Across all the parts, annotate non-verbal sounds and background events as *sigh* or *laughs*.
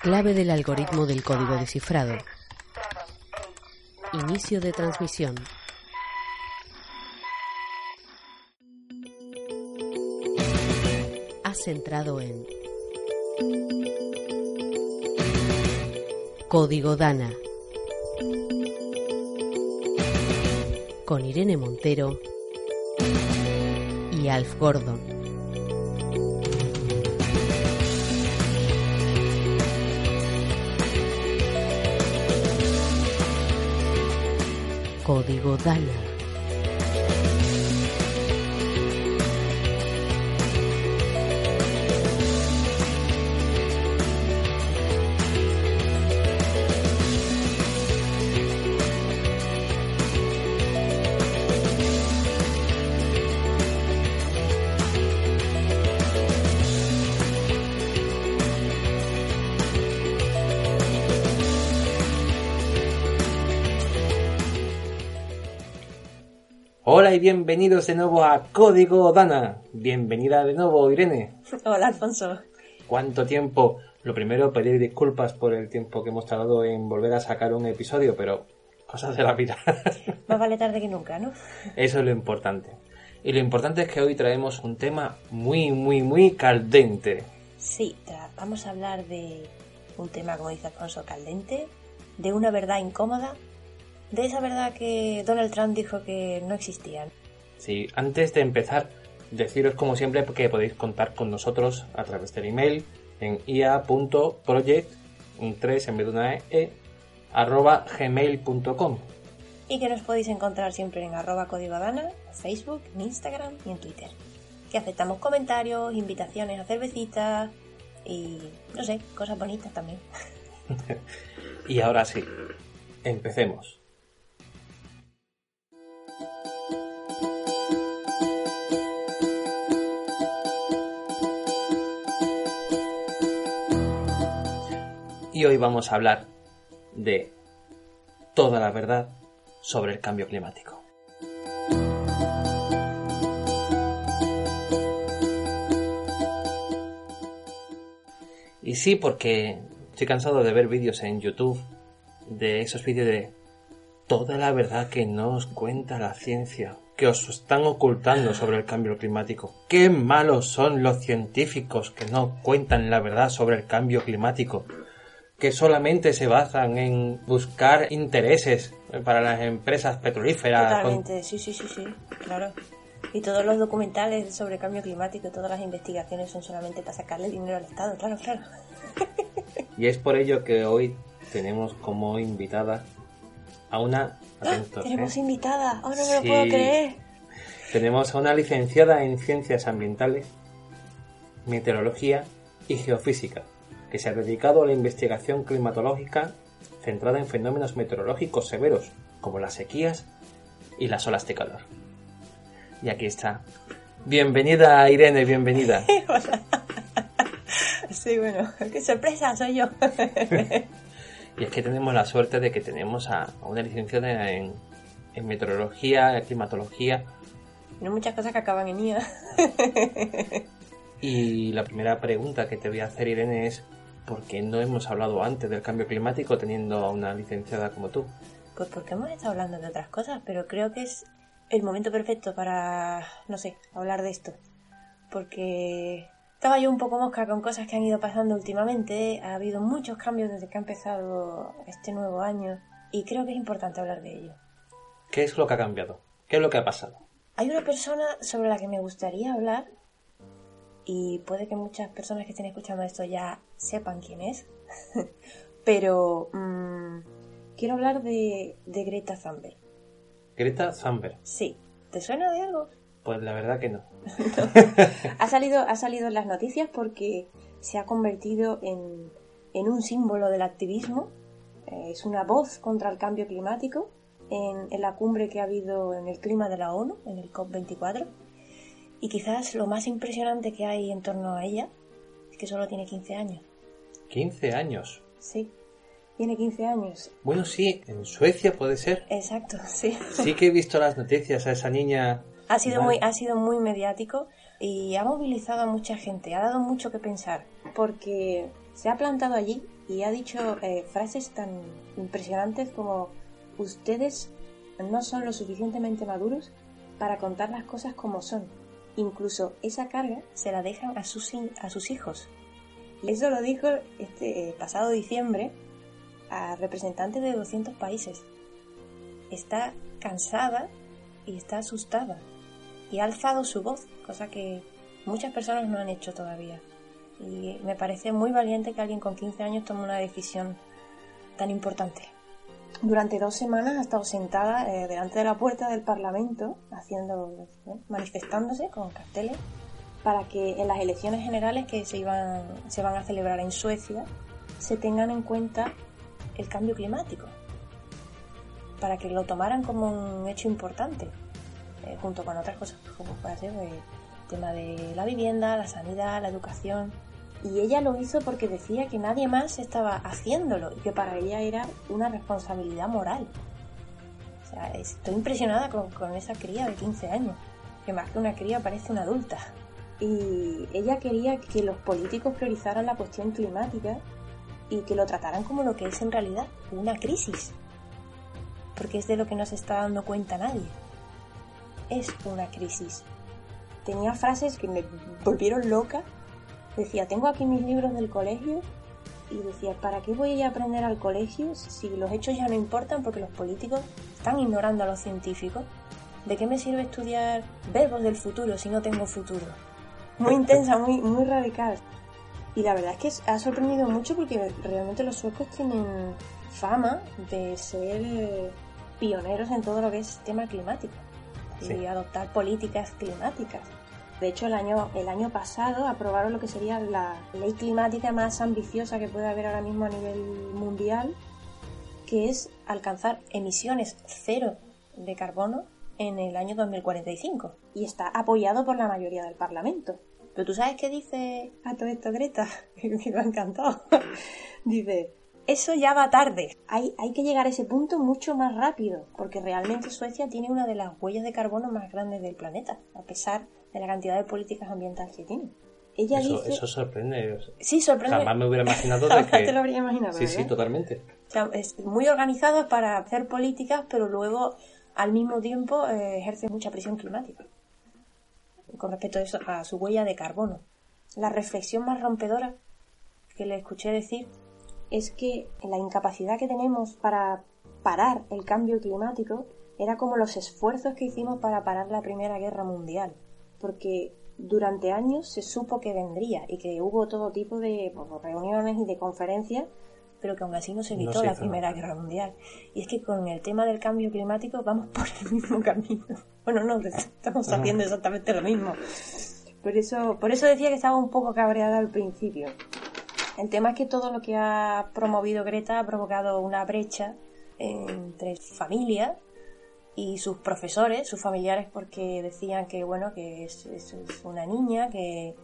Clave del algoritmo del código descifrado. Inicio de transmisión. Has centrado en Código Dana. Con Irene Montero y Alf Gordon. Código Dana. Hola y bienvenidos de nuevo a Código Dana. Bienvenida de nuevo, Irene. *laughs* Hola, Alfonso. ¿Cuánto tiempo? Lo primero, pedir disculpas por el tiempo que hemos tardado en volver a sacar un episodio, pero cosas de la vida. *laughs* Más vale tarde que nunca, ¿no? Eso es lo importante. Y lo importante es que hoy traemos un tema muy, muy, muy caldente. Sí, vamos a hablar de un tema, como dice Alfonso, caldente, de una verdad incómoda, de esa verdad que Donald Trump dijo que no existía. Sí, antes de empezar, deciros como siempre que podéis contar con nosotros a través del email en ia.project, un 3 en vez de una e, arroba gmail.com. Y que nos podéis encontrar siempre en arroba código Dana, en Facebook, en Instagram y en Twitter. Que aceptamos comentarios, invitaciones a cervecitas y, no sé, cosas bonitas también. *laughs* Y ahora sí, empecemos. Y hoy vamos a hablar de toda la verdad sobre el cambio climático. Y sí, porque estoy cansado de ver vídeos en YouTube, de esos vídeos de toda la verdad que no os cuenta la ciencia, que os están ocultando sobre el cambio climático. Qué malos son los científicos que no cuentan la verdad sobre el cambio climático, que solamente se basan en buscar intereses para las empresas petrolíferas. con- Totalmente, sí, sí, sí, sí, claro. Y todos los documentales sobre cambio climático y todas las investigaciones son solamente para sacarle dinero al Estado, claro, claro. *laughs* Y es por ello que hoy tenemos como invitada a una... ¡Ah! atentos, Tenemos ¿eh? invitada, oh, no me lo Sí. puedo creer. Tenemos a una licenciada en Ciencias Ambientales, Meteorología y Geofísica, que se ha dedicado a la investigación climatológica centrada en fenómenos meteorológicos severos, como las sequías y las olas de calor. Y aquí está. Bienvenida, Irene, bienvenida. *laughs* Sí, bueno, qué sorpresa, soy yo. *laughs* Y es que tenemos la suerte de que tenemos a una licenciada en, en meteorología, climatología, no muchas cosas que acaban en IA. Y la primera pregunta que te voy a hacer, Irene, es ¿por qué no hemos hablado antes del cambio climático teniendo a una licenciada como tú? Pues porque hemos estado hablando de otras cosas, pero creo que es el momento perfecto para, no sé, hablar de esto. Porque estaba yo un poco mosca con cosas que han ido pasando últimamente, ha habido muchos cambios desde que ha empezado este nuevo año y creo que es importante hablar de ello. ¿Qué es lo que ha cambiado? ¿Qué es lo que ha pasado? Hay una persona sobre la que me gustaría hablar y puede que muchas personas que estén escuchando esto ya sepan quién es, *laughs* pero mm, quiero hablar de, de Greta Thunberg. Greta Thunberg. Sí, ¿te suena de algo? Pues la verdad que *laughs* no. Ha salido, ha salido en las noticias porque se ha convertido en, en un símbolo del activismo. Eh, es una voz contra el cambio climático en, en la cumbre que ha habido en el clima de la ONU, en el COP24. Y quizás lo más impresionante que hay en torno a ella es que solo tiene 15 años. 15 años. Sí, tiene 15 años. Bueno, sí, en Suecia puede ser. Exacto, *laughs* sí. Sí que he visto las noticias a esa niña. Ha sido, Vale. muy, ha sido muy mediático y ha movilizado a mucha gente, ha dado mucho que pensar, porque se ha plantado allí y ha dicho eh, frases tan impresionantes como ustedes no son lo suficientemente maduros para contar las cosas como son. Incluso esa carga se la dejan a sus, a sus hijos. Y eso lo dijo este eh, pasado diciembre a representantes de 200 países. Está cansada y está asustada. Y ha alzado su voz, cosa que muchas personas no han hecho todavía. Y me parece muy valiente que alguien con 15 años tome una decisión tan importante. Durante dos semanas ha estado sentada eh, delante de la puerta del Parlamento, haciendo, eh, manifestándose con carteles para que en las elecciones generales que se, iban, se van a celebrar en Suecia se tengan en cuenta el cambio climático, para que lo tomaran como un hecho importante, eh, junto con otras cosas como puede ser el tema de la vivienda, la sanidad, la educación. Y ella lo hizo porque decía que nadie más estaba haciéndolo y que para ella era una responsabilidad moral. O sea, estoy impresionada con, con esa cría de 15 años, que más que una cría parece una adulta. Y ella quería que los políticos priorizaran la cuestión climática y que lo trataran como lo que es en realidad, una crisis. Porque es de lo que no se está dando cuenta nadie. Es una crisis. Tenía frases que me volvieron loca Decía, tengo aquí mis libros del colegio y decía, ¿para qué voy a aprender al colegio si los hechos ya no importan porque los políticos están ignorando a los científicos? ¿De qué me sirve estudiar verbos del futuro si no tengo futuro? Muy intensa, muy, muy radical. Y la verdad es que ha sorprendido mucho porque realmente los suecos tienen fama de ser pioneros en todo lo que es tema climático y adoptar políticas climáticas. De hecho, el año, el año pasado aprobaron lo que sería la ley climática más ambiciosa que puede haber ahora mismo a nivel mundial, que es alcanzar emisiones cero de carbono en el año 2045. Y está apoyado por la mayoría del Parlamento. Pero tú sabes qué dice a todo esto Greta, que *laughs* me ha encantado. *laughs* *laughs* dice, eso ya va tarde. Hay, hay que llegar a ese punto mucho más rápido, porque realmente Suecia tiene una de las huellas de carbono más grandes del planeta, a pesar de la cantidad de políticas ambientales que tiene. Ella eso, dice... eso sorprende. Sí, sorprende. Jamás me hubiera imaginado *laughs* de que... te lo habría imaginado. Sí, sí, totalmente. O sea, es muy organizado para hacer políticas, pero luego al mismo tiempo eh, ejerce mucha presión climática con respecto a, eso, a su huella de carbono. La reflexión más rompedora que le escuché decir es que la incapacidad que tenemos para parar el cambio climático era como los esfuerzos que hicimos para parar la Primera Guerra Mundial porque durante años se supo que vendría y que hubo todo tipo de pues, reuniones y de conferencias, pero que aún así no se evitó la Primera Guerra Mundial. Y es que con el tema del cambio climático vamos por el mismo camino. *laughs* Bueno, no, estamos haciendo exactamente lo mismo. Por eso, por eso decía que estaba un poco cabreada al principio. El tema es que todo lo que ha promovido Greta ha provocado una brecha entre familias y sus profesores, sus familiares, porque decían que bueno, que es, una niña, que,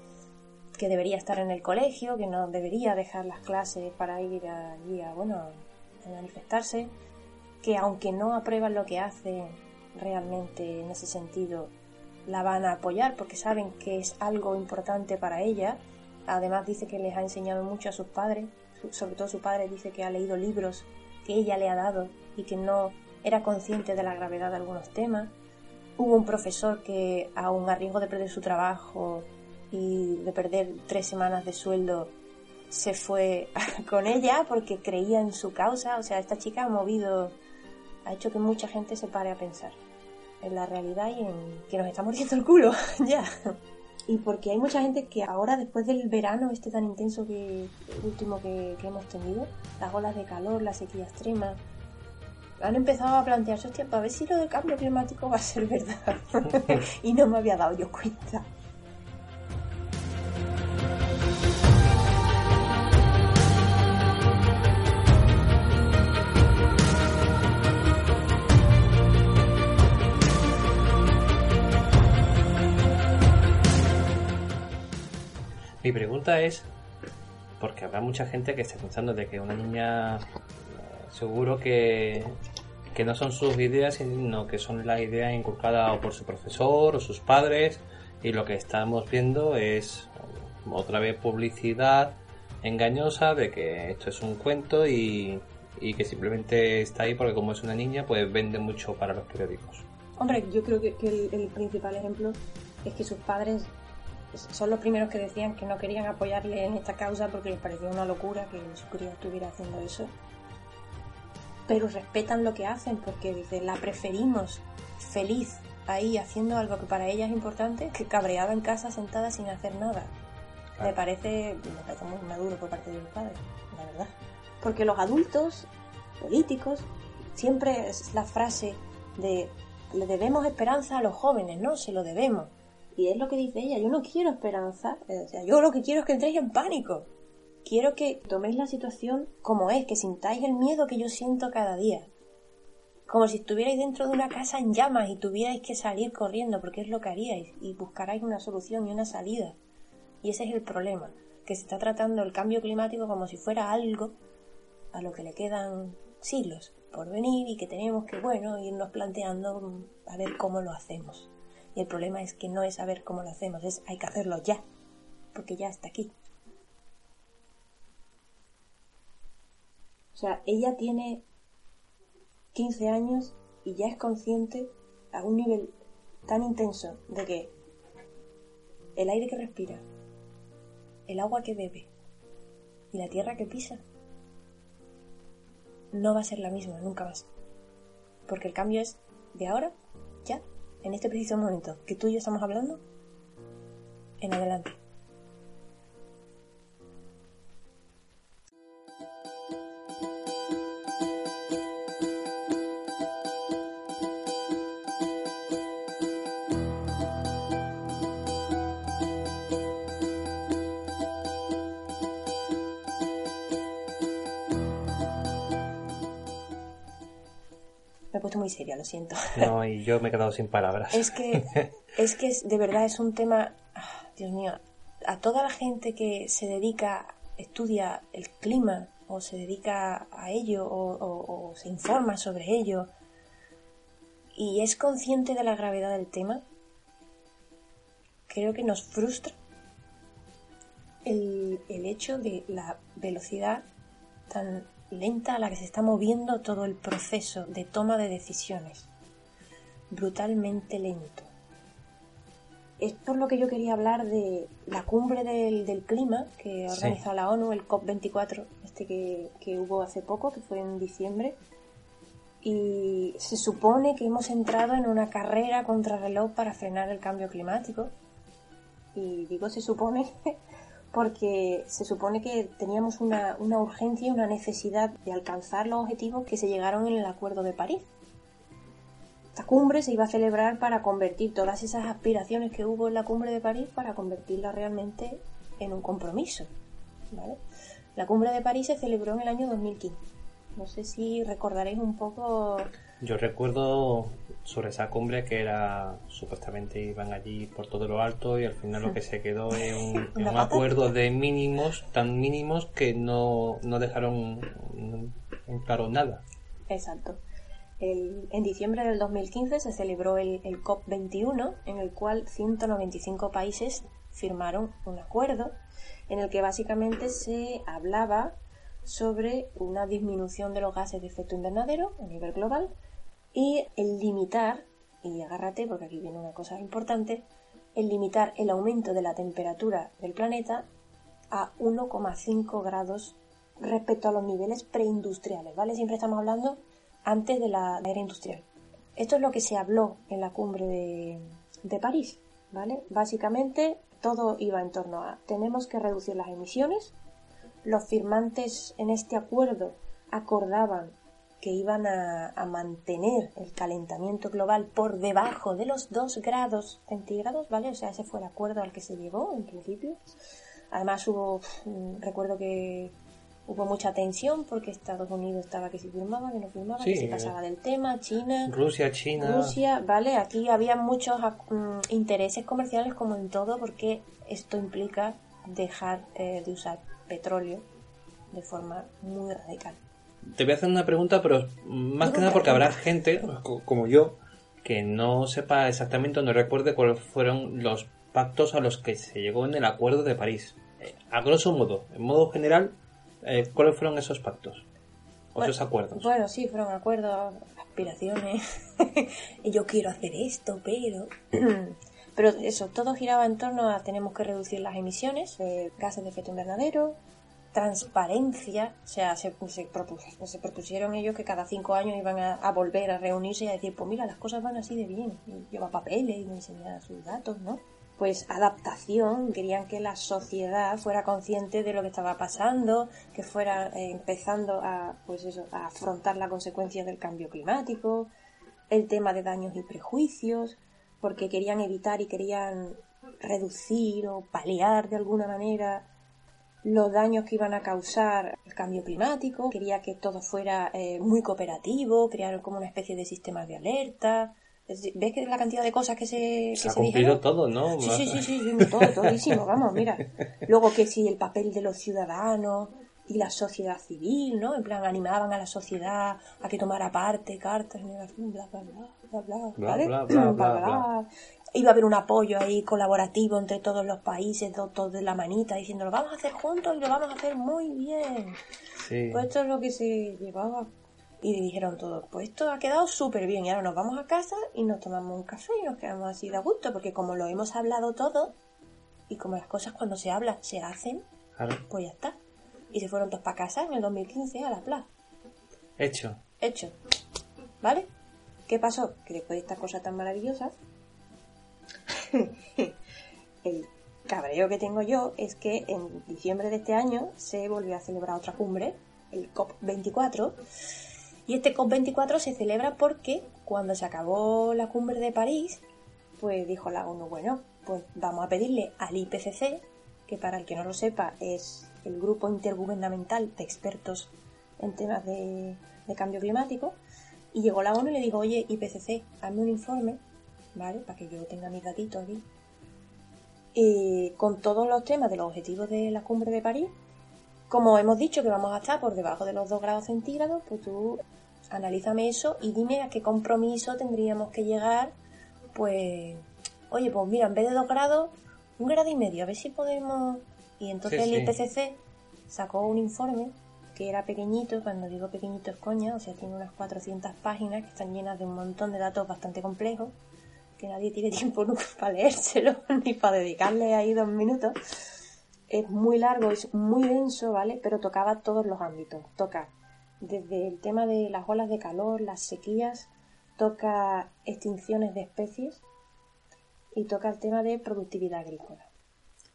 que, debería estar en el colegio, que no debería dejar las clases para ir allí a, bueno, a manifestarse, que aunque no aprueban lo que hace realmente en ese sentido, la van a apoyar porque saben que es algo importante para ella. Además dice que les ha enseñado mucho a sus padres, sobre todo su padre dice que ha leído libros que ella le ha dado y que no era consciente de la gravedad de algunos temas. Hubo un profesor que, aun a riesgo de perder su trabajo y de perder tres semanas de sueldo, se fue *laughs* con ella porque creía en su causa. O sea, esta chica ha movido, ha hecho que mucha gente se pare a pensar en la realidad y en que nos está muriendo el culo *laughs* ya. Y porque hay mucha gente que ahora, después del verano este tan intenso que último que, que hemos tenido, las olas de calor, la sequía extrema, han empezado a plantearse, hostia, para ver si lo del cambio climático va a ser verdad. *laughs* *laughs* y no me había dado yo cuenta. Pregunta es, porque habrá mucha gente que está pensando de que una niña seguro que, que no son sus ideas, sino que son las ideas inculcadas por su profesor o sus padres y lo que estamos viendo es otra vez publicidad engañosa de que esto es un cuento y, y que simplemente está ahí porque como es una niña, pues vende mucho para los periódicos. Hombre, yo creo que, que el, el principal ejemplo es que sus padres son los primeros que decían que no querían apoyarle en esta causa porque les parecía una locura que su cría estuviera haciendo eso. Pero respetan lo que hacen porque dicen, la preferimos feliz ahí haciendo algo que para ella es importante que cabreada en casa sentada sin hacer nada. Me parece, me parece muy maduro por parte de mi padre, la verdad. Porque los adultos, políticos, siempre es la frase de le debemos esperanza a los jóvenes, ¿no? Se lo debemos. Y es lo que dice ella, yo no quiero esperanza, o sea, yo lo que quiero es que entréis en pánico. Quiero que toméis la situación como es, que sintáis el miedo que yo siento cada día. Como si estuvierais dentro de una casa en llamas y tuvierais que salir corriendo, porque es lo que haríais, y buscarais una solución y una salida. Y ese es el problema, que se está tratando el cambio climático como si fuera algo a lo que le quedan siglos por venir y que tenemos que, bueno, irnos planteando a ver cómo lo hacemos. Y el problema es que no es saber cómo lo hacemos, es hay que hacerlo ya, porque ya está aquí. O sea, ella tiene 15 años y ya es consciente a un nivel tan intenso de que el aire que respira, el agua que bebe y la tierra que pisa no va a ser la misma nunca más. Porque el cambio es de ahora, ya, en este preciso momento que tú y yo estamos hablando, en adelante. Seria, lo siento. *laughs* No, y yo me he quedado sin palabras. Es que, *laughs* es que de verdad es un tema, ah, Dios mío, a toda la gente que se dedica, estudia el clima o se dedica a ello o, o- o se informa sobre ello y es consciente de la gravedad del tema, creo que nos frustra el, el hecho de la velocidad tan lenta a la que se está moviendo todo el proceso de toma de decisiones brutalmente lento. Es por lo que yo quería hablar de la cumbre del, del clima que Sí. organiza la ONU, el COP24, este que, que hubo hace poco, que fue en diciembre. Y se supone que hemos entrado en una carrera contra reloj para frenar el cambio climático. Y digo se supone porque se supone que teníamos una, una urgencia y una necesidad de alcanzar los objetivos que se llegaron en el Acuerdo de París. Esta cumbre se iba a celebrar para convertir todas esas aspiraciones que hubo en la cumbre de París para convertirlas realmente en un compromiso. ¿vale? La cumbre de París se celebró en el año 2015. No sé si recordaréis un poco. Yo recuerdo sobre esa cumbre que era supuestamente iban allí por todo lo alto y al final lo que se quedó es un, *laughs* en un acuerdo de mínimos tan mínimos que no, no dejaron en claro nada. Exacto. El- en diciembre del 2015 se celebró el, el COP21, en el cual 195 países firmaron un acuerdo en el que básicamente se hablaba sobre una disminución de los gases de efecto invernadero a nivel global y el limitar, y agárrate porque aquí viene una cosa importante, el limitar el aumento de la temperatura del planeta a 1,5 grados respecto a los niveles preindustriales, ¿vale? Siempre estamos hablando antes de la era industrial. Esto es lo que se habló en la cumbre de, de París, ¿vale? Básicamente todo iba en torno a tenemos que reducir las emisiones. Los firmantes en este acuerdo acordaban que iban a, a mantener el calentamiento global por debajo de los 2 grados centígrados, ¿vale? O sea, ese fue el acuerdo al que se llegó en principio. Además hubo, mm, recuerdo que hubo mucha tensión porque Estados Unidos estaba que si firmaba, que no firmaba, que se pasaba del tema, China, Rusia, China. Rusia, ¿vale? Aquí había muchos mm, intereses comerciales como en todo porque esto implica dejar eh, de usar petróleo de forma muy radical. Te voy a hacer una pregunta, pero más que nada porque habrá gente, co- como yo, que no sepa exactamente o no recuerde cuáles fueron los pactos a los que se llegó en el Acuerdo de París. eh, a grosso modo, en modo general, eh, ¿cuáles fueron esos pactos? ¿O esos acuerdos? Bueno, sí, fueron acuerdos, aspiraciones. *laughs* y yo quiero hacer esto, pero... *clears throat* pero eso, todo giraba en torno a tenemos que reducir las emisiones de gases de efecto invernadero, transparencia, o sea, se, propusieron ellos que cada cinco años iban a, volver a reunirse y a decir, pues mira, las cosas van así de bien, y lleva papeles y me enseña sus datos, ¿no? Pues adaptación, querían que la sociedad fuera consciente de lo que estaba pasando, que fuera eh, empezando a, pues eso, a afrontar las consecuencias del cambio climático, el tema de daños y prejuicios, porque querían evitar y querían reducir o paliar de alguna manera los daños que iban a causar el cambio climático, quería que todo fuera eh, muy cooperativo, crearon como una especie de sistema de alerta. ¿Ves que la cantidad de cosas que se, que se, ha cumplido todo, ¿no? Sí, sí, sí, sí, todo, *laughs* todísimo, vamos, mira. Luego que si el papel de los ciudadanos y la sociedad civil, ¿no? En plan, animaban a la sociedad a que tomara parte, cartas, bla, bla, bla, bla, bla, ¿vale? bla, bla, bla, bla iba a haber un apoyo ahí colaborativo entre todos los países, todos de la manita, diciendo lo vamos a hacer juntos y lo vamos a hacer muy bien. Pues esto es lo que se llevaba. Y dijeron todos, pues esto ha quedado súper bien y ahora nos vamos a casa y nos tomamos un café y nos quedamos así de gusto, porque como lo hemos hablado todo y como las cosas cuando se hablan se hacen, pues ya está. Y se fueron todos para casa en el 2015 a la plaza. Hecho. Hecho. ¿Vale? ¿Qué pasó? Que después de estas cosas tan maravillosas, *laughs* el cabreo que tengo yo es que en diciembre de este año se volvió a celebrar otra cumbre, el COP24, y este COP24 se celebra porque cuando se acabó la cumbre de París, pues dijo la ONU, bueno, pues vamos a pedirle al IPCC, que para el que no lo sepa es el grupo intergubernamental de expertos en temas de, cambio climático, y llegó la ONU y le dijo, oye, IPCC, hazme un informe ¿vale? Para que yo tenga mis datitos aquí. Y con todos los temas de los objetivos de la cumbre de París, como hemos dicho que vamos a estar por debajo de los 2 grados centígrados, pues tú analízame eso y dime a qué compromiso tendríamos que llegar, pues, oye, pues mira, en vez de 2 grados, un grado y medio, a ver si podemos... Y entonces el IPCC sacó un informe que era pequeñito, cuando digo pequeñito es coña, o sea, tiene unas 400 páginas que están llenas de un montón de datos bastante complejos que nadie tiene *laughs* tiempo nunca para leérselo *laughs* ni para dedicarle ahí dos minutos. Es muy largo, es muy denso, ¿vale? Pero tocaba todos los ámbitos. Toca desde el tema de las olas de calor, las sequías, toca extinciones de especies y toca el tema de productividad agrícola.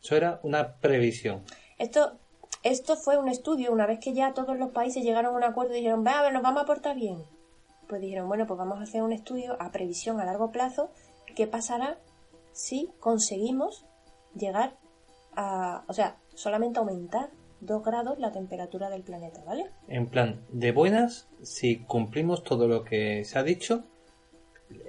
Eso era una previsión. Esto, esto fue un estudio, una vez que ya todos los países llegaron a un acuerdo y dijeron, va a ver, nos vamos a portar bien. Pues dijeron, bueno, pues vamos a hacer un estudio a previsión a largo plazo qué pasará si conseguimos llegar a, o sea, solamente aumentar 2 grados la temperatura del planeta, ¿vale? En plan, de buenas, si cumplimos todo lo que se ha dicho,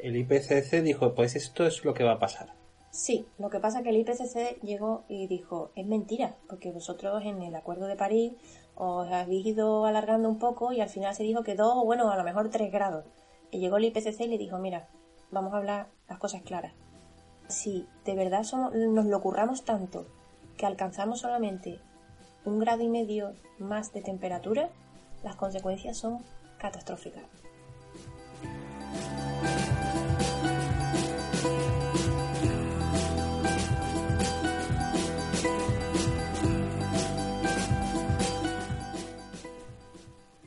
el IPCC dijo, pues esto es lo que va a pasar. Sí, lo que pasa es que el IPCC llegó y dijo, es mentira, porque vosotros en el Acuerdo de París os habéis ido alargando un poco y al final se dijo que 2, bueno, a lo mejor 3 grados. Y llegó el IPCC y le dijo, mira, vamos a hablar las cosas claras. Si de verdad nos lo curramos tanto que alcanzamos solamente un grado y medio más de temperatura, las consecuencias son catastróficas.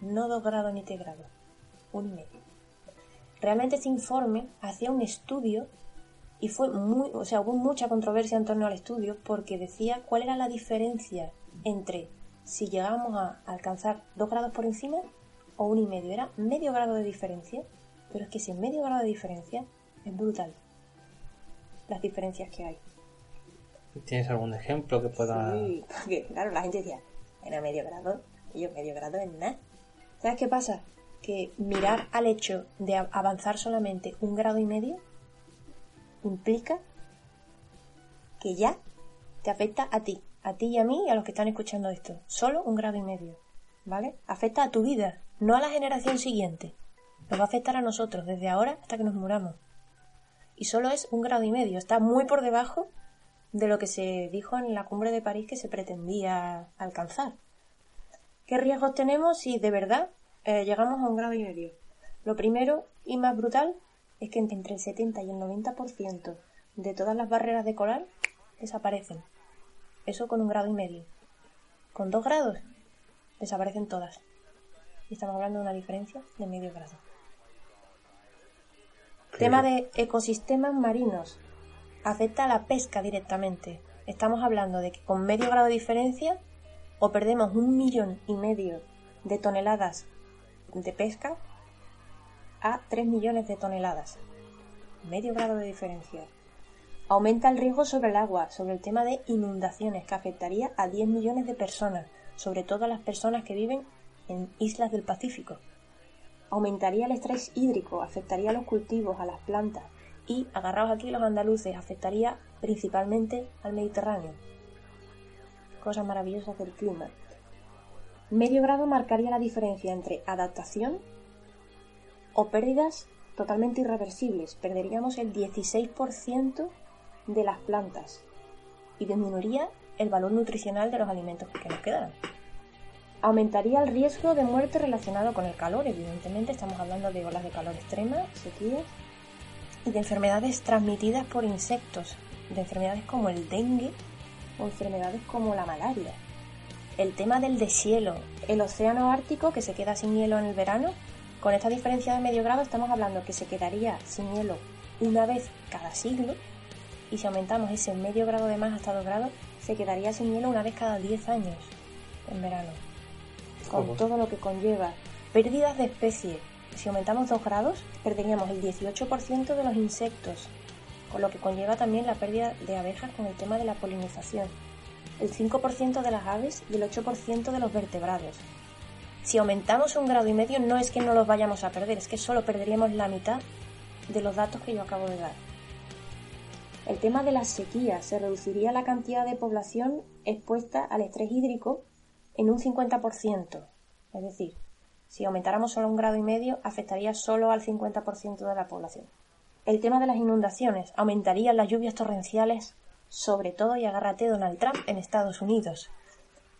No dos grados ni tres grados, un y medio realmente ese informe hacía un estudio y fue muy, o sea, hubo mucha controversia en torno al estudio porque decía cuál era la diferencia entre si llegábamos a alcanzar dos grados por encima o un y medio. Era medio grado de diferencia, pero es que ese medio grado de diferencia es brutal. Las diferencias que hay. ¿Tienes algún ejemplo que pueda...? Sí, porque claro, la gente decía, era medio grado, y yo medio grado es nada. ¿Sabes qué pasa? Que mirar al hecho de avanzar solamente un grado y medio implica que ya te afecta a ti, a ti y a mí y a los que están escuchando esto. Solo un grado y medio, ¿vale? Afecta a tu vida, no a la generación siguiente. Nos va a afectar a nosotros desde ahora hasta que nos muramos. Y solo es un grado y medio, está muy por debajo de lo que se dijo en la cumbre de París que se pretendía alcanzar. ¿Qué riesgos tenemos si de verdad eh, llegamos a un grado y medio? Lo primero y más brutal es que entre el 70 y el 90% de todas las barreras de coral desaparecen. Eso con un grado y medio. Con dos grados desaparecen todas. Y estamos hablando de una diferencia de medio grado. Tema de ecosistemas marinos. Afecta a la pesca directamente. Estamos hablando de que con medio grado de diferencia o perdemos un millón y medio de toneladas de pesca a tres millones de toneladas. Medio grado de diferencia. Aumenta el riesgo sobre el agua, sobre el tema de inundaciones, que afectaría a 10 millones de personas, sobre todo a las personas que viven en islas del Pacífico. Aumentaría el estrés hídrico, afectaría a los cultivos, a las plantas y, agarrados aquí los andaluces, afectaría principalmente al Mediterráneo. Cosas maravillosas del clima. Medio grado marcaría la diferencia entre adaptación o pérdidas totalmente irreversibles. Perderíamos el 16% de las plantas y disminuiría el valor nutricional de los alimentos que nos quedaran. Aumentaría el riesgo de muerte relacionado con el calor, evidentemente estamos hablando de olas de calor extrema, sequías y de enfermedades transmitidas por insectos, de enfermedades como el dengue o enfermedades como la malaria. El tema del deshielo, el océano ártico que se queda sin hielo en el verano, con esta diferencia de medio grado estamos hablando que se quedaría sin hielo una vez cada siglo y si aumentamos ese medio grado de más hasta 2 grados, se quedaría sin hielo una vez cada 10 años en verano. Con todo lo que conlleva. Pérdidas de especies. Si aumentamos 2 grados, perderíamos el 18% de los insectos, con lo que conlleva también la pérdida de abejas con el tema de la polinización. El 5% de las aves y el 8% de los vertebrados. Si aumentamos un grado y medio no es que no los vayamos a perder, es que solo perderíamos la mitad de los datos que yo acabo de dar. El tema de la sequía se reduciría la cantidad de población expuesta al estrés hídrico en un 50%. Es decir, si aumentáramos solo un grado y medio, afectaría solo al 50% de la población. El tema de las inundaciones aumentaría las lluvias torrenciales, sobre todo, y agárrate Donald Trump, en Estados Unidos,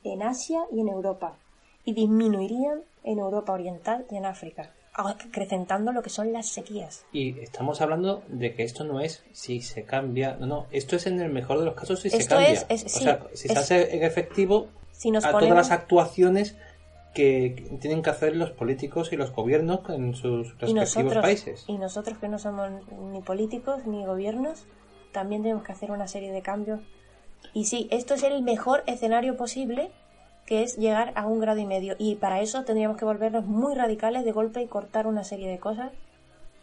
en Asia y en Europa, y disminuirían en Europa Oriental y en África acrecentando lo que son las sequías. Y estamos hablando de que esto no es si se cambia, no, no, esto es en el mejor de los casos si se cambia. o sea, si se hace en efectivo a todas las actuaciones que tienen que hacer los políticos y los gobiernos en sus respectivos países. Y nosotros que no somos ni políticos ni gobiernos, también tenemos que hacer una serie de cambios. Y sí, esto es el mejor escenario posible que es llegar a un grado y medio. Y para eso tendríamos que volvernos muy radicales de golpe y cortar una serie de cosas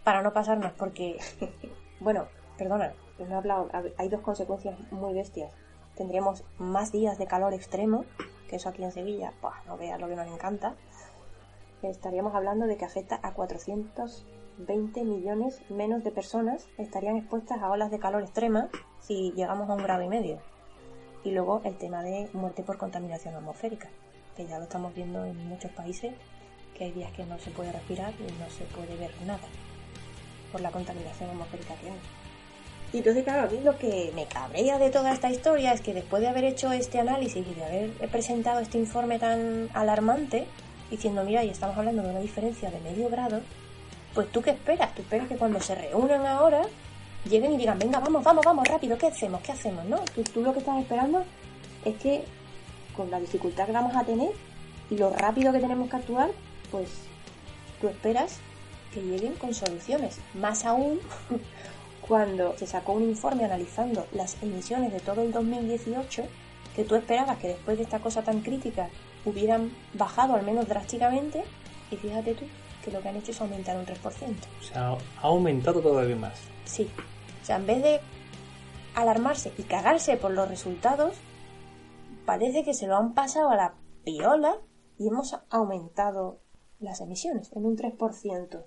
para no pasarnos, porque, *laughs* bueno, perdona, no he hablado, hay dos consecuencias muy bestias. Tendríamos más días de calor extremo, que eso aquí en Sevilla, no veas lo que nos encanta. Estaríamos hablando de que afecta a 420 millones menos de personas estarían expuestas a olas de calor extrema si llegamos a un grado y medio. Y luego el tema de muerte por contaminación atmosférica, que ya lo estamos viendo en muchos países, que hay días que no se puede respirar y no se puede ver nada por la contaminación atmosférica que hay. Y entonces, claro, a mí lo que me cabrea de toda esta historia es que después de haber hecho este análisis y de haber presentado este informe tan alarmante, diciendo, mira, y estamos hablando de una diferencia de medio grado, pues tú qué esperas? Tú esperas que cuando se reúnan ahora lleguen y digan, venga, vamos, vamos, vamos, rápido, ¿qué hacemos? ¿Qué hacemos? ¿No? Tú, lo que estás esperando es que con la dificultad que vamos a tener y lo rápido que tenemos que actuar, pues tú esperas que lleguen con soluciones. Más aún *laughs* cuando se sacó un informe analizando las emisiones de todo el 2018, que tú esperabas que después de esta cosa tan crítica hubieran bajado al menos drásticamente, y fíjate tú que lo que han hecho es aumentar un 3%. O sea, ha aumentado todavía más. Sí, o sea, en vez de alarmarse y cagarse por los resultados, parece que se lo han pasado a la piola y hemos aumentado las emisiones en un 3%.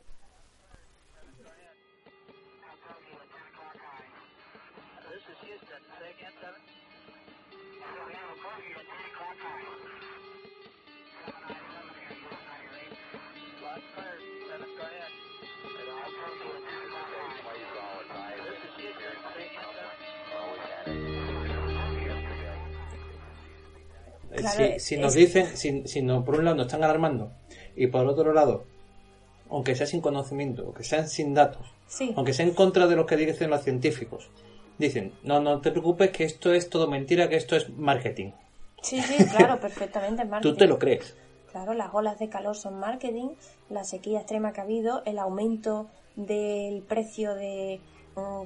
Eh, si, nos dicen, si, no, por un lado nos están alarmando y por otro lado, aunque sea sin conocimiento, aunque sean sin datos, aunque sea en contra de lo que dicen los científicos, dicen, no, no te preocupes que esto es todo mentira, que esto es marketing. Sí, sí, claro, *laughs* perfectamente marketing. Tú te lo crees. Claro, las olas de calor son marketing, la sequía extrema que ha habido, el aumento del precio de mm,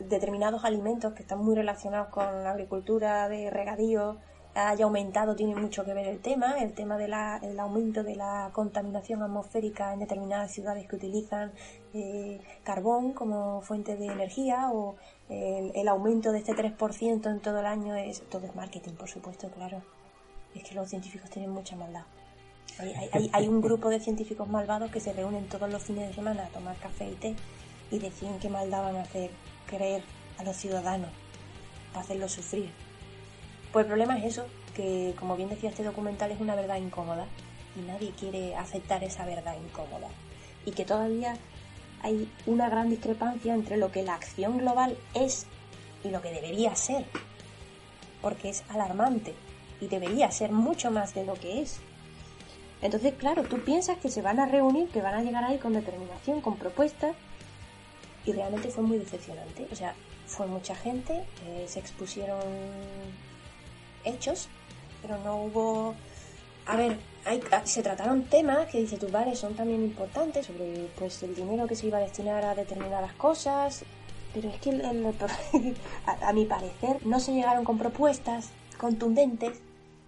determinados alimentos que están muy relacionados con la agricultura de regadío haya aumentado tiene mucho que ver el tema, el tema del aumento de la contaminación atmosférica en determinadas ciudades que utilizan eh, carbón como fuente de energía o el, aumento de este 3% en todo el año es todo es marketing, por supuesto, claro. Es que los científicos tienen mucha maldad. Hay- hay un grupo de científicos malvados que se reúnen todos los fines de semana a tomar café y té y deciden qué maldad van a hacer creer a los ciudadanos hacerlos sufrir. Pues el problema es eso, que como bien decía este documental es una verdad incómoda y nadie quiere aceptar esa verdad incómoda. Y que todavía hay una gran discrepancia entre lo que la acción global es y lo que debería ser. Porque es alarmante y debería ser mucho más de lo que es. Entonces, claro, tú piensas que se van a reunir, que van a llegar ahí con determinación, con propuestas, y realmente fue muy decepcionante. O sea, fue mucha gente, eh, se expusieron hechos, pero no hubo... A ver, hay- se trataron temas que dice tú, vale, son también importantes sobre pues el dinero que se iba a destinar a determinadas cosas, pero es que el- *laughs* a, a mi parecer no se llegaron con propuestas contundentes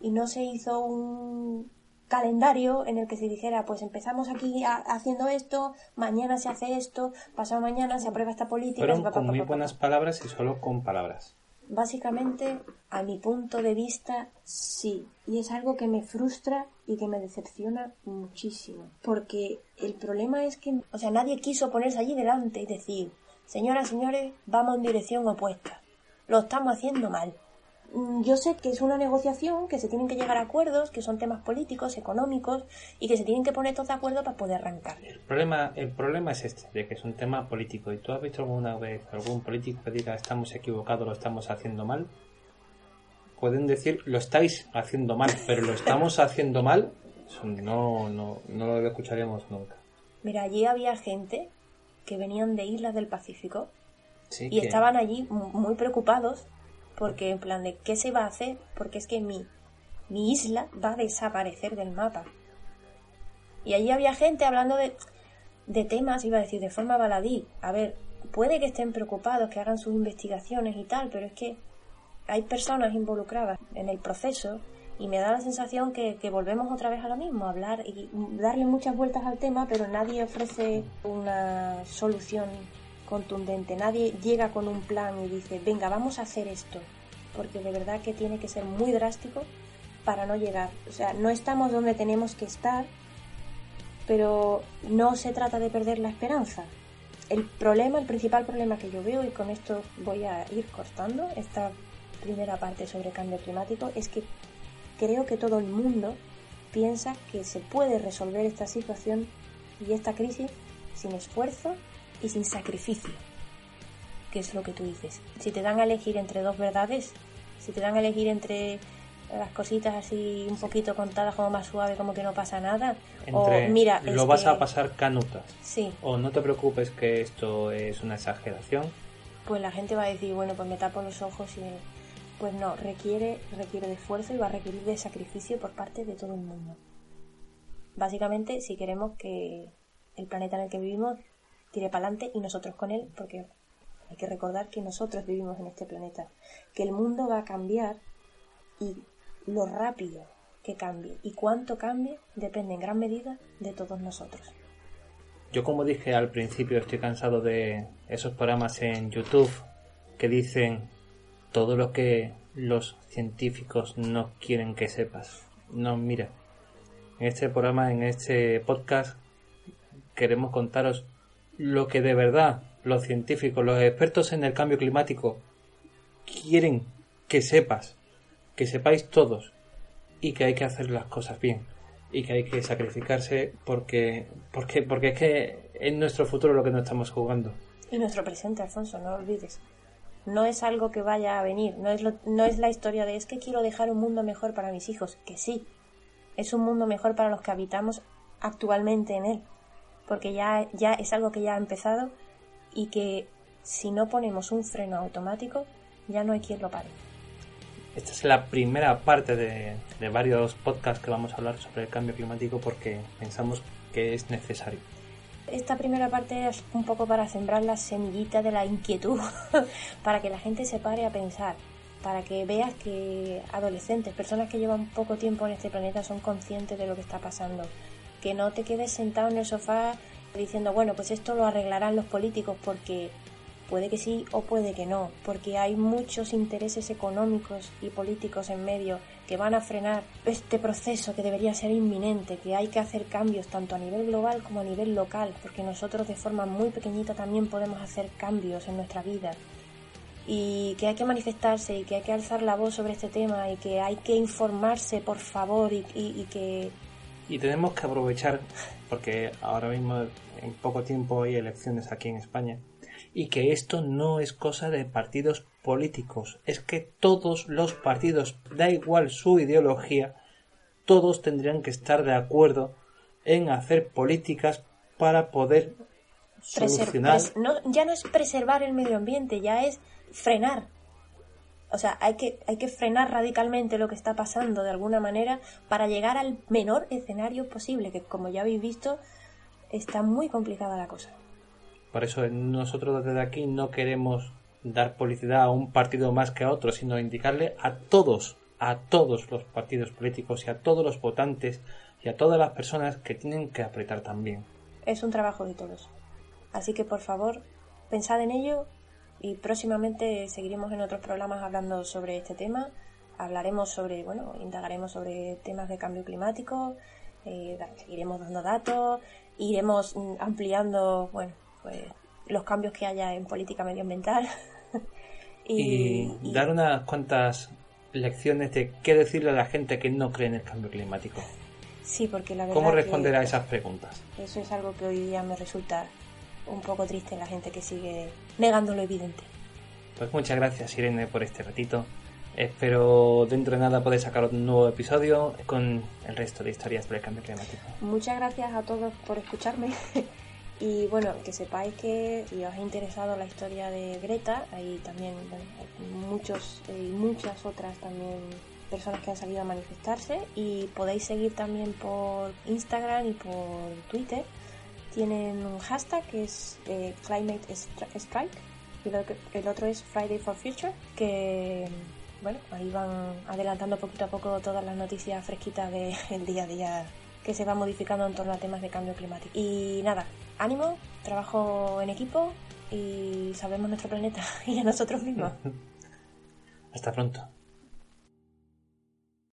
y no se hizo un calendario en el que se dijera pues empezamos aquí a- haciendo esto, mañana se hace esto, pasado mañana se aprueba esta política. Fueron pa, con muy buenas palabras y solo con palabras. Básicamente, a mi punto de vista, sí. Y es algo que me frustra y que me decepciona muchísimo. Porque el problema es que, o sea, nadie quiso ponerse allí delante y decir, señoras, señores, vamos en dirección opuesta. Lo estamos haciendo mal. Mm, Yo sé que es una negociación, que se tienen que llegar a acuerdos, que son temas políticos, económicos, y que se tienen que poner todos de acuerdo para poder arrancar. El problema, el problema es este, de que es un tema político. ¿Y tú has visto alguna vez algún político que diga estamos equivocados, lo estamos haciendo mal? Pueden decir lo estáis haciendo mal, pero lo estamos haciendo mal, no, no, no lo escucharíamos nunca. Mira, allí había gente que venían de islas del Pacífico Sí, y que- estaban allí mu- muy preocupados porque en plan de qué se va a hacer porque es que mi mi isla va a desaparecer del mapa. Y allí había gente hablando de, de temas iba a decir de forma baladí. A ver puede que estén preocupados que hagan sus investigaciones y tal pero es que hay personas involucradas en el proceso y me da la sensación que, que volvemos otra vez a lo mismo, a hablar y darle muchas vueltas al tema, pero nadie ofrece una solución contundente, nadie llega con un plan y dice, venga, vamos a hacer esto, porque de verdad que tiene que ser muy drástico para no llegar. O sea, no estamos donde tenemos que estar, pero no se trata de perder la esperanza. El problema, el principal problema que yo veo, y con esto voy a ir cortando esta primera parte sobre cambio climático, es que creo que todo el mundo piensa que se puede resolver esta situación y esta crisis sin esfuerzo y sin sacrificio. Que es lo que tú dices. Si te dan a elegir entre dos verdades, si te dan a elegir entre las cositas así un poquito contadas como más suave, como que no pasa nada, entre o mira, lo vas que- a pasar canutas. Sí, O no te preocupes que esto es una exageración. pues la gente va a decir, bueno, pues me tapo los ojos y pues no, requiere requiere de esfuerzo y va a requerir de sacrificio por parte de todo el mundo. Básicamente, si queremos que el planeta en el que vivimos tire para adelante y nosotros con él, porque hay que recordar que nosotros vivimos en este planeta, que el mundo va a cambiar y lo rápido que cambie y cuánto cambie depende en gran medida de todos nosotros. Yo como dije al principio estoy cansado de esos programas en YouTube que dicen todo lo que los científicos no quieren que sepas. No, mira, en este programa, en este podcast, queremos contaros lo que de verdad los científicos, los expertos en el cambio climático quieren que sepas, que sepáis todos y que hay que hacer las cosas bien y que hay que sacrificarse porque porque porque es que es nuestro futuro lo que nos estamos jugando. Y nuestro presente, Alfonso, no lo olvides. No es algo que vaya a venir, no es, no es la historia de es que quiero dejar un mundo mejor para mis hijos, que sí, es un mundo mejor para los que habitamos actualmente en él, porque ya, ya es algo que ya ha empezado y que si no ponemos un freno automático, ya no hay quien lo pare. Esta es la primera parte de, de varios podcasts que vamos a hablar sobre el cambio climático porque pensamos que es necesario. Esta primera parte es un poco para sembrar la semillita de la inquietud, *laughs* para que la gente se pare a pensar, para que veas que adolescentes, personas que llevan poco tiempo en este planeta son conscientes de lo que está pasando, que no te quedes sentado en el sofá diciendo, bueno, pues esto lo arreglarán los políticos porque puede que sí o puede que no, porque hay muchos intereses económicos y políticos en medio que van a frenar este proceso que debería ser inminente, que hay que hacer cambios tanto a nivel global como a nivel local, porque nosotros de forma muy pequeñita también podemos hacer cambios en nuestra vida. Y que hay que manifestarse y que hay que alzar la voz sobre este tema y que hay que informarse por favor y, y que y tenemos que aprovechar, porque ahora mismo en poco tiempo hay elecciones aquí en España, y que esto no es cosa de partidos políticos, es que todos los partidos, da igual su ideología, todos tendrían que estar de acuerdo en hacer políticas para poder solucionar. ya no es preservar el medio ambiente, ya es frenar o sea, hay que, hay que frenar radicalmente lo que está pasando de alguna manera para llegar al menor escenario posible, que como ya habéis visto, está muy complicada la cosa. Por eso nosotros desde aquí no queremos dar publicidad a un partido más que a otro, sino indicarle a todos, a todos los partidos políticos y a todos los votantes y a todas las personas que tienen que apretar también. Es un trabajo de todos. Así que por favor, pensad en ello y próximamente seguiremos en otros programas hablando sobre este tema. Hablaremos sobre, bueno, indagaremos sobre temas de cambio climático, eh, seguiremos dando datos, iremos mm, ampliando, bueno, pues los cambios que haya en política medioambiental. *laughs* y, dar unas cuantas lecciones de qué decirle a la gente que no cree en el cambio climático. Sí, porque la verdad ¿Cómo responder a esas preguntas? Eso es algo que hoy día me resulta un poco triste la gente que sigue negando lo evidente. Pues muchas gracias Irene por este ratito. Espero dentro de nada poder sacar un nuevo episodio con el resto de historias del cambio climático. Muchas gracias a todos por escucharme. *laughs* y bueno, que sepáis que si os ha interesado la historia de Greta, hay también muchos y muchas otras también personas que han salido a manifestarse y podéis seguir también por Instagram y por Twitter tienen un hashtag que es eh, Climate Strike y el otro es Friday for Future, que bueno, ahí van adelantando poquito a poco todas las noticias fresquitas del *laughs* día a día que se va modificando en torno a temas de cambio climático. Y nada, ánimo, trabajo en equipo y sabemos nuestro planeta *laughs* y a nosotros mismos. Hasta pronto.